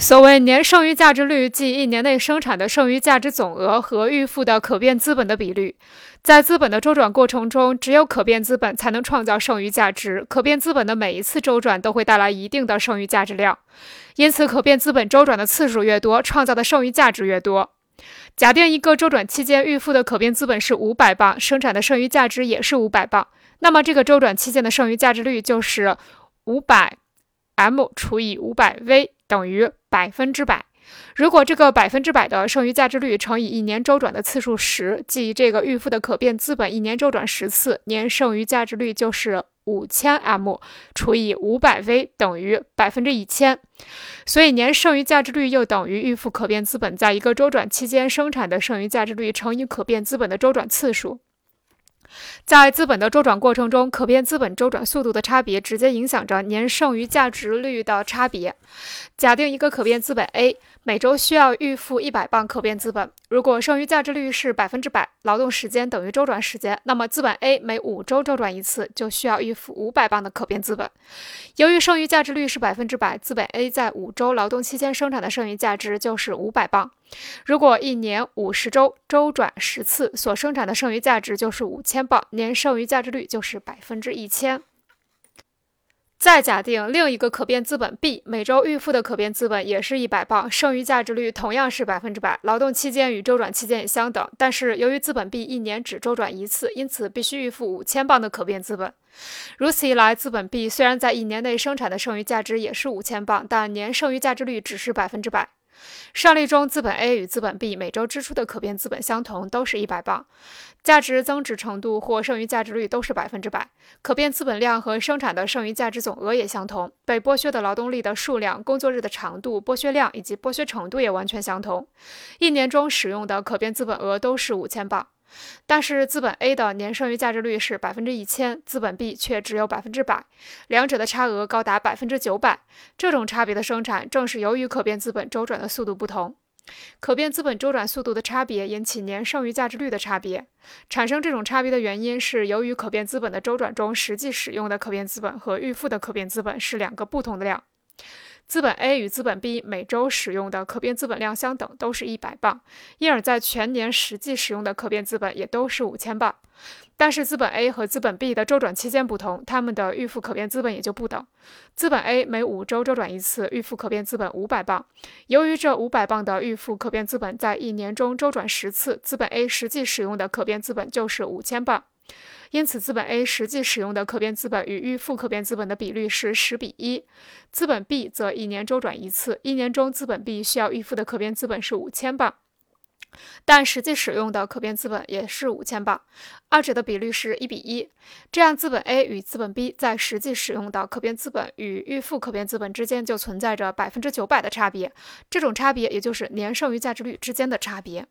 所谓年剩余价值率，即一年内生产的剩余价值总额和预付的可变资本的比率。在资本的周转过程中，只有可变资本才能创造剩余价值。可变资本的每一次周转都会带来一定的剩余价值量，因此可变资本周转的次数越多，创造的剩余价值越多。假定一个周转期间预付的可变资本是五百磅，生产的剩余价值也是五百磅，那么这个周转期间的剩余价值率就是五百 m 除以五百 v。等于百分之百。如果这个百分之百的剩余价值率乘以一年周转的次数十，即这个预付的可变资本一年周转十次，年剩余价值率就是五千 m 除以五百 v 等于百分之一千。所以年剩余价值率又等于预付可变资本在一个周转期间生产的剩余价值率乘以可变资本的周转次数。在资本的周转过程中，可变资本周转速度的差别直接影响着年剩余价值率的差别。假定一个可变资本 A 每周需要预付一百磅可变资本，如果剩余价值率是百分之百，劳动时间等于周转时间，那么资本 A 每五周周转一次，就需要预付五百磅的可变资本。由于剩余价值率是百分之百，资本 A 在五周劳动期间生产的剩余价值就是五百磅。如果一年五十周周转十次，所生产的剩余价值就是五千磅，年剩余价值率就是百分之一千。再假定另一个可变资本 B 每周预付的可变资本也是一百磅，剩余价值率同样是百分之百，劳动期间与周转期间也相等。但是由于资本 B 一年只周转一次，因此必须预付五千磅的可变资本。如此一来，资本 B 虽然在一年内生产的剩余价值也是五千磅，但年剩余价值率只是百分之百。上例中，资本 A 与资本 B 每周支出的可变资本相同，都是一百磅，价值增值程度或剩余价值率都是百分之百，可变资本量和生产的剩余价值总额也相同，被剥削的劳动力的数量、工作日的长度、剥削量以及剥削程度也完全相同，一年中使用的可变资本额都是五千磅。但是资本 A 的年剩余价值率是百分之一千，资本 B 却只有百分之百，两者的差额高达百分之九百。这种差别的生产，正是由于可变资本周转的速度不同。可变资本周转速度的差别引起年剩余价值率的差别。产生这种差别的原因是由于可变资本的周转中实际使用的可变资本和预付的可变资本是两个不同的量。资本 A 与资本 B 每周使用的可变资本量相等，都是一百磅，因而，在全年实际使用的可变资本也都是五千磅。但是，资本 A 和资本 B 的周转期间不同，他们的预付可变资本也就不等。资本 A 每五周周转一次，预付可变资本五百磅。由于这五百磅的预付可变资本在一年中周转十次，资本 A 实际使用的可变资本就是五千磅。因此，资本 A 实际使用的可变资本与预付可变资本的比率是十比一。资本 B 则一年周转一次，一年中资本 B 需要预付的可变资本是五千磅，但实际使用的可变资本也是五千磅，二者的比率是一比一。这样，资本 A 与资本 B 在实际使用的可变资本与预付可变资本之间就存在着百分之九百的差别。这种差别也就是年剩余价值率之间的差别。